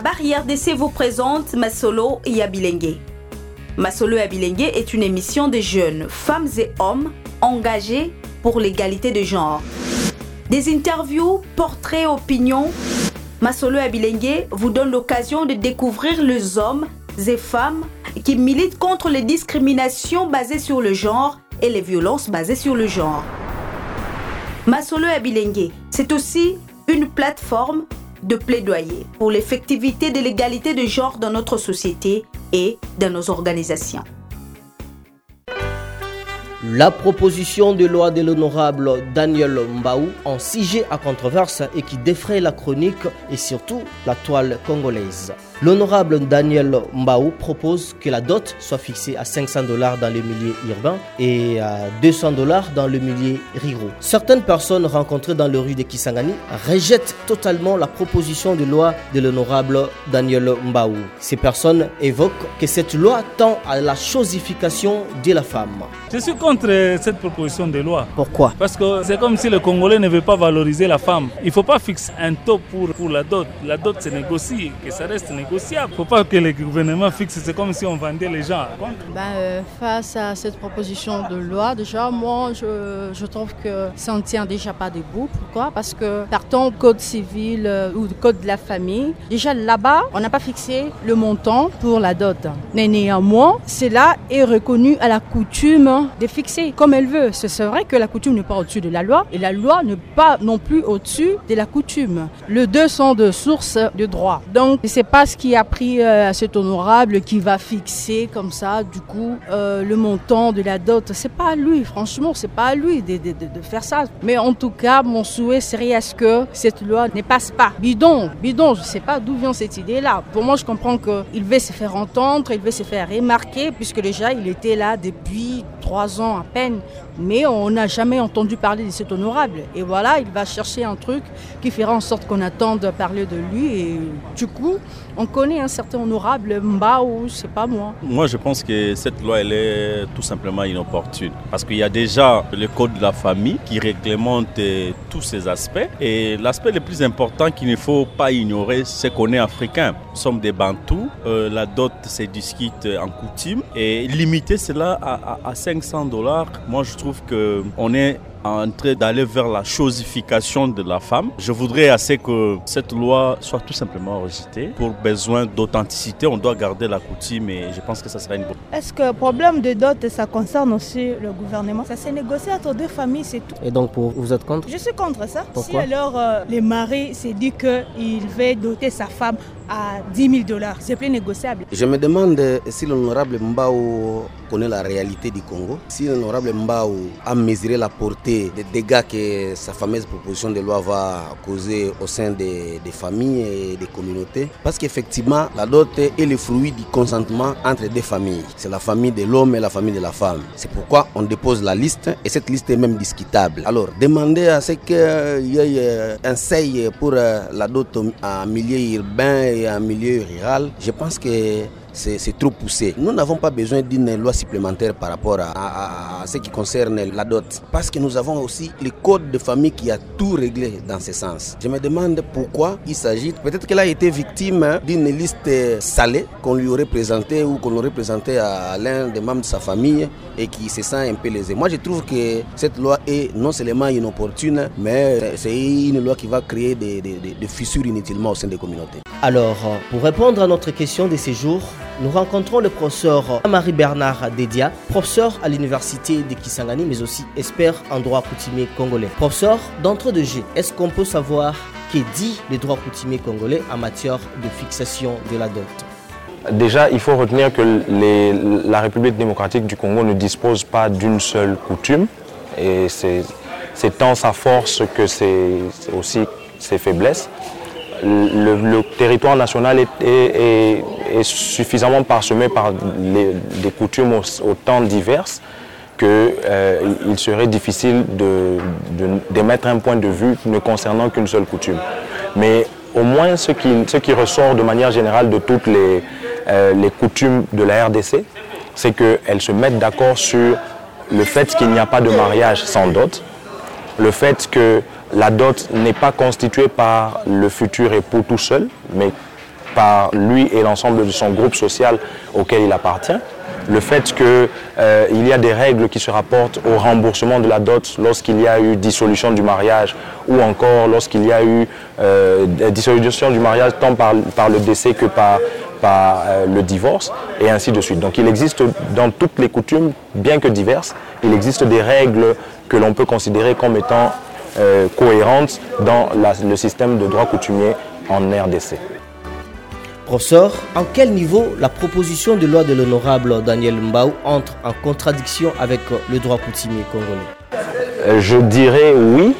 Barrière d'essai vous présente Masolo Yabilengue. Masolo Yabilengue est une émission de jeunes, femmes et hommes engagés pour l'égalité de genre. Des interviews, portraits, opinions. Masolo Yabilengue vous donne l'occasion de découvrir les hommes et femmes qui militent contre les discriminations basées sur le genre et les violences basées sur le genre. Masolo Abilengue, c'est aussi une plateforme de plaidoyer pour l'effectivité de l'égalité de genre dans notre société et dans nos organisations. La proposition de loi de l'honorable Daniel Mbaou en sujet à controverse et qui défraie la chronique et surtout la toile congolaise. L'honorable Daniel Mbaou propose que la dot soit fixée à 500 dollars dans le milieu urbain et à 200 dollars dans le milieu rural. Certaines personnes rencontrées dans le rue de Kisangani rejettent totalement la proposition de loi de l'honorable Daniel Mbaou. Ces personnes évoquent que cette loi tend à la chosification de la femme. Je suis contre cette proposition de loi. Pourquoi? Parce que c'est comme si le Congolais ne veut pas valoriser la femme. Il ne faut pas fixer un taux pour, pour la dot. La dot se négocie, que ça reste négociable. Il ne faut pas que le gouvernement fixe, c'est comme si on vendait les gens. Ben, euh, face à cette proposition de loi, déjà, moi, je, trouve que ça ne tient déjà pas debout. Pourquoi? Parce que partons du code civil euh, ou du code de la famille, déjà là-bas, on n'a pas fixé le montant pour la dot. Mais néanmoins, cela est reconnu à la coutume de fixer comme elle veut. C'est vrai que la coutume n'est pas au-dessus de la loi et la loi n'est pas non plus au-dessus de la coutume. Les deux sont de source de droit. Donc, c'est pas ce qui a pris euh, à cet honorable qui va fixer comme ça, du coup, euh, le montant de la dot? C'est pas à lui, franchement, c'est pas à lui de, faire ça. Mais en tout cas, mon souhait serait à ce que cette loi ne passe pas. Bidon, bidon, je sais pas d'où vient cette idée-là. Pour moi, je comprends qu'il veut se faire entendre, il veut se faire remarquer, puisque déjà, il était là depuis trois ans à peine mais on n'a jamais entendu parler de cet honorable. Et voilà, il va chercher un truc qui fera en sorte qu'on attende parler de lui. Et du coup, on connaît un certain honorable Mbao, c'est pas moi. Moi, je pense que cette loi, elle est tout simplement inopportune. Parce qu'il y a déjà le code de la famille qui réglemente tous ces aspects. Et l'aspect le plus important qu'il ne faut pas ignorer, c'est qu'on est africain. Nous sommes des Bantous. Euh, la dot se discute en coutume. Et limiter cela à, à, à 500 dollars, moi, je trouve qu'on est en train d'aller vers la chosification de la femme. Je voudrais assez que cette loi soit tout simplement rejetée. Pour besoin d'authenticité, on doit garder la coutume et je pense que ça sera une bonne. Est-ce que le problème de dot, ça concerne aussi le gouvernement? Ça s'est négocié entre deux familles, c'est tout. Et donc pour, vous êtes contre? Je suis contre ça. Pourquoi? Si alors euh, le mari s'est dit qu'il veut doter sa femme à 10 000 dollars, c'est plus négociable. Je me demande si l'honorable Mbao connaît la réalité du Congo, si l'honorable Mbao a mesuré la portée des dégâts que sa fameuse proposition de loi va causer au sein des, des familles et des communautés. Parce qu'effectivement, la dot est le fruit du consentement entre deux familles. C'est la famille de l'homme et la famille de la femme. C'est pourquoi on dépose la liste et cette liste est même discutable. Alors, demander à ce qu'il y ait un seuil pour la dot en milieu urbain et en milieu rural, je pense que c'est trop poussé. Nous n'avons pas besoin d'une loi supplémentaire par rapport à, ce qui concerne la dot, parce que nous avons aussi le code de famille qui a tout réglé dans ce sens. Je me demande pourquoi il s'agit, peut-être qu'elle a été victime d'une liste salée qu'on lui aurait présentée ou qu'on aurait présentée à l'un des membres de sa famille et qui se sent un peu lésé. Moi, je trouve que cette loi est non seulement inopportune, mais c'est une loi qui va créer des, des, des fissures inutilement au sein des communautés. Alors, pour répondre à notre question de séjour, nous rencontrons le professeur Marie-Bernard Dédia, professeur à l'université de Kisangani, mais aussi expert en droit coutumier congolais. Professeur, d'entre deux G, est-ce qu'on peut savoir que dit le droit coutumier congolais en matière de fixation de la dot? Déjà, il faut retenir que la République démocratique du Congo ne dispose pas d'une seule coutume, et c'est tant sa force que c'est aussi ses faiblesses le, territoire national est, suffisamment parsemé par des coutumes autant diverses qu'il euh, serait difficile d'émettre de, un point de vue ne concernant qu'une seule coutume. Mais au moins ce qui, ce qui, ressort de manière générale de toutes les, euh, les coutumes de la RDC, c'est qu'elles se mettent d'accord sur le fait qu'il n'y a pas de mariage sans dot, le fait que la dot n'est pas constituée par le futur époux tout seul, mais par lui et l'ensemble de son groupe social auquel il appartient le fait qu'il euh, y a des règles qui se rapportent au remboursement de la dot lorsqu'il y a eu dissolution du mariage ou encore lorsqu'il y a eu euh, dissolution du mariage tant par, le décès que par, euh, le divorce et ainsi de suite. Donc il existe dans toutes les coutumes, bien que diverses, il existe des règles que l'on peut considérer comme étant cohérentes dans le système de droit coutumier en RDC. En quel niveau la proposition de loi de l'honorable Daniel Mbao entre en contradiction avec le droit coutumier congolais? Euh, Je dirais oui,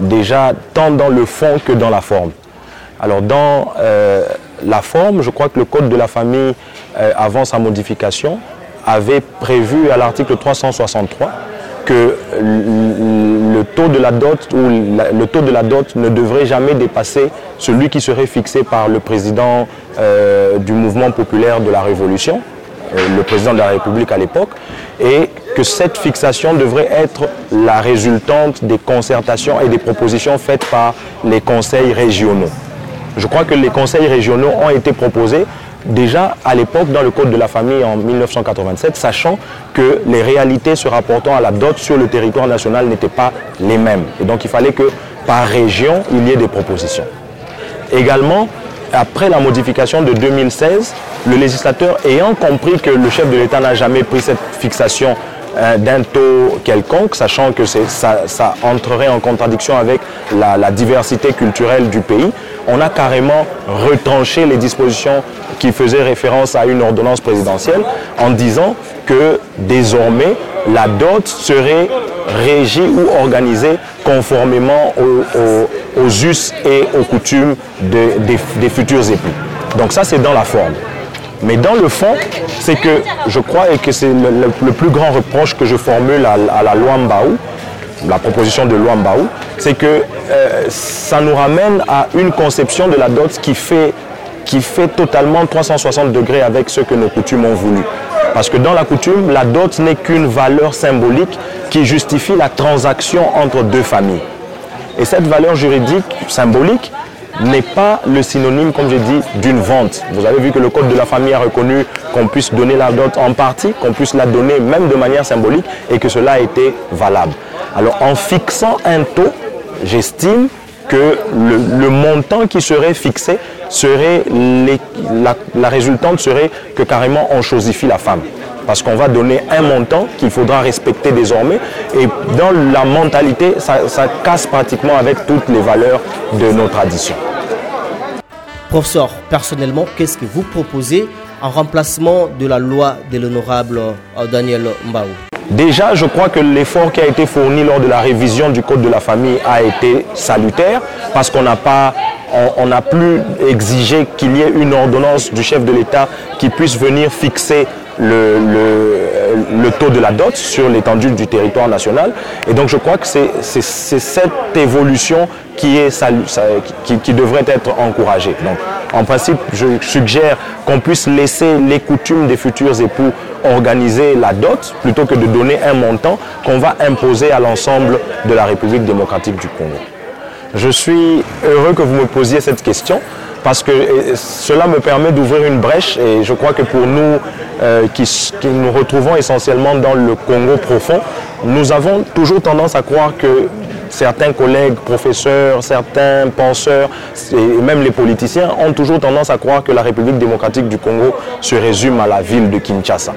déjà tant dans le fond que dans la forme. Alors dans euh, la forme, je crois que le Code de la famille, euh, avant sa modification, avait prévu à l'article 363 que de la dot ou le taux de la dot ne devrait jamais dépasser celui qui serait fixé par le président euh, du mouvement populaire de la Révolution, euh, le président de la République à l'époque, et que cette fixation devrait être la résultante des concertations et des propositions faites par les conseils régionaux. Je crois que les conseils régionaux ont été proposés déjà à l'époque dans le Code de la famille en 1987, sachant que les réalités se rapportant à la dot sur le territoire national n'étaient pas les mêmes. Et donc il fallait que par région, il y ait des propositions. Également, après la modification de 2016, le législateur ayant compris que le chef de l'État n'a jamais pris cette fixation d'un taux quelconque, sachant que ça, entrerait en contradiction avec la, diversité culturelle du pays, on a carrément retranché les dispositions qui faisaient référence à une ordonnance présidentielle en disant que désormais la dot serait régie ou organisée conformément aux, us et aux coutumes des, futurs époux. Donc ça c'est dans la forme. Mais dans le fond, c'est que je crois et que c'est le, plus grand reproche que je formule à, la loi Mbaou, la proposition de loi Mbaou, c'est que euh, ça nous ramène à une conception de la dot qui fait, qui fait totalement 360 degrés avec ce que nos coutumes ont voulu. Parce que dans la coutume, la dot n'est qu'une valeur symbolique qui justifie la transaction entre deux familles. Et cette valeur juridique symbolique n'est pas le synonyme, comme j'ai dit, d'une vente. Vous avez vu que le Code de la famille a reconnu qu'on puisse donner la dot en partie, qu'on puisse la donner même de manière symbolique et que cela a été valable. Alors en fixant un taux, j'estime que le, montant qui serait fixé serait la, résultante serait que carrément on chosifie la femme. Parce qu'on va donner un montant qu'il faudra respecter désormais. Et dans la mentalité, ça, ça casse pratiquement avec toutes les valeurs de nos traditions. Professeur, personnellement, qu'est-ce que vous proposez en remplacement de la loi de l'honorable euh, Daniel Mbaou Déjà, je crois que l'effort qui a été fourni lors de la révision du Code de la famille a été salutaire parce qu'on n'a pas on n'a plus exigé qu'il y ait une ordonnance du chef de l'État qui puisse venir fixer le, le, taux de la dot sur l'étendue du territoire national. Et donc je crois que c'est cette évolution qui, est, qui, qui, devrait être encouragée. Donc en principe, je suggère qu'on puisse laisser les coutumes des futurs époux organiser la dot plutôt que de donner un montant qu'on va imposer à l'ensemble de la République démocratique du Congo. Je suis heureux que vous me posiez cette question parce que cela me permet d'ouvrir une brèche et je crois que pour nous euh, qui, nous retrouvons essentiellement dans le Congo profond, nous avons toujours tendance à croire que certains collègues, professeurs, certains penseurs et même les politiciens ont toujours tendance à croire que la République démocratique du Congo se résume à la ville de Kinshasa.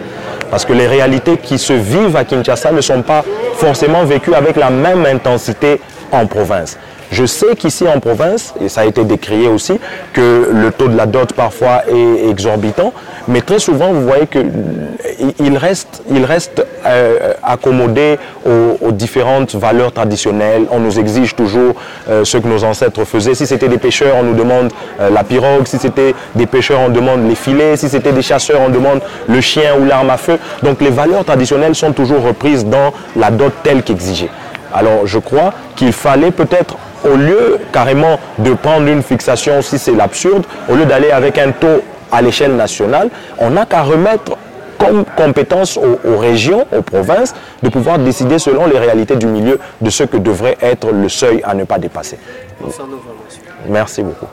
Parce que les réalités qui se vivent à Kinshasa ne sont pas forcément vécues avec la même intensité en province. Je sais qu'ici en province, et ça a été décrié aussi, que le taux de la dot parfois est exorbitant, mais très souvent vous voyez qu'il reste, il reste euh, accommodé aux, différentes valeurs traditionnelles. On nous exige toujours euh, ce que nos ancêtres faisaient. Si c'était des pêcheurs, on nous demande euh, la pirogue. Si c'était des pêcheurs, on demande les filets. Si c'était des chasseurs, on demande le chien ou l'arme à feu. Donc les valeurs traditionnelles sont toujours reprises dans la dot telle qu'exigée. Alors je crois qu'il fallait peut-être au lieu carrément de prendre une fixation, si c'est l'absurde, au lieu d'aller avec un taux à l'échelle nationale, on n'a qu'à remettre comme compétence aux, régions, aux provinces, de pouvoir décider selon les réalités du milieu de ce que devrait être le seuil à ne pas dépasser. Merci beaucoup.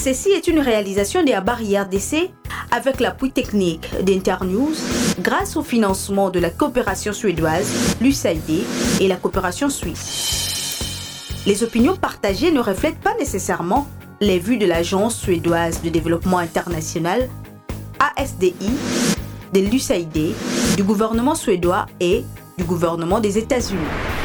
Ceci est une réalisation de la barrière d'essai avec l'appui technique d'Internews grâce au financement de la coopération suédoise, l'USAID et la coopération suisse. Les opinions partagées ne reflètent pas nécessairement les vues de l'Agence suédoise de développement international, ASDI, de l'USAID, du gouvernement suédois et du gouvernement des États-Unis.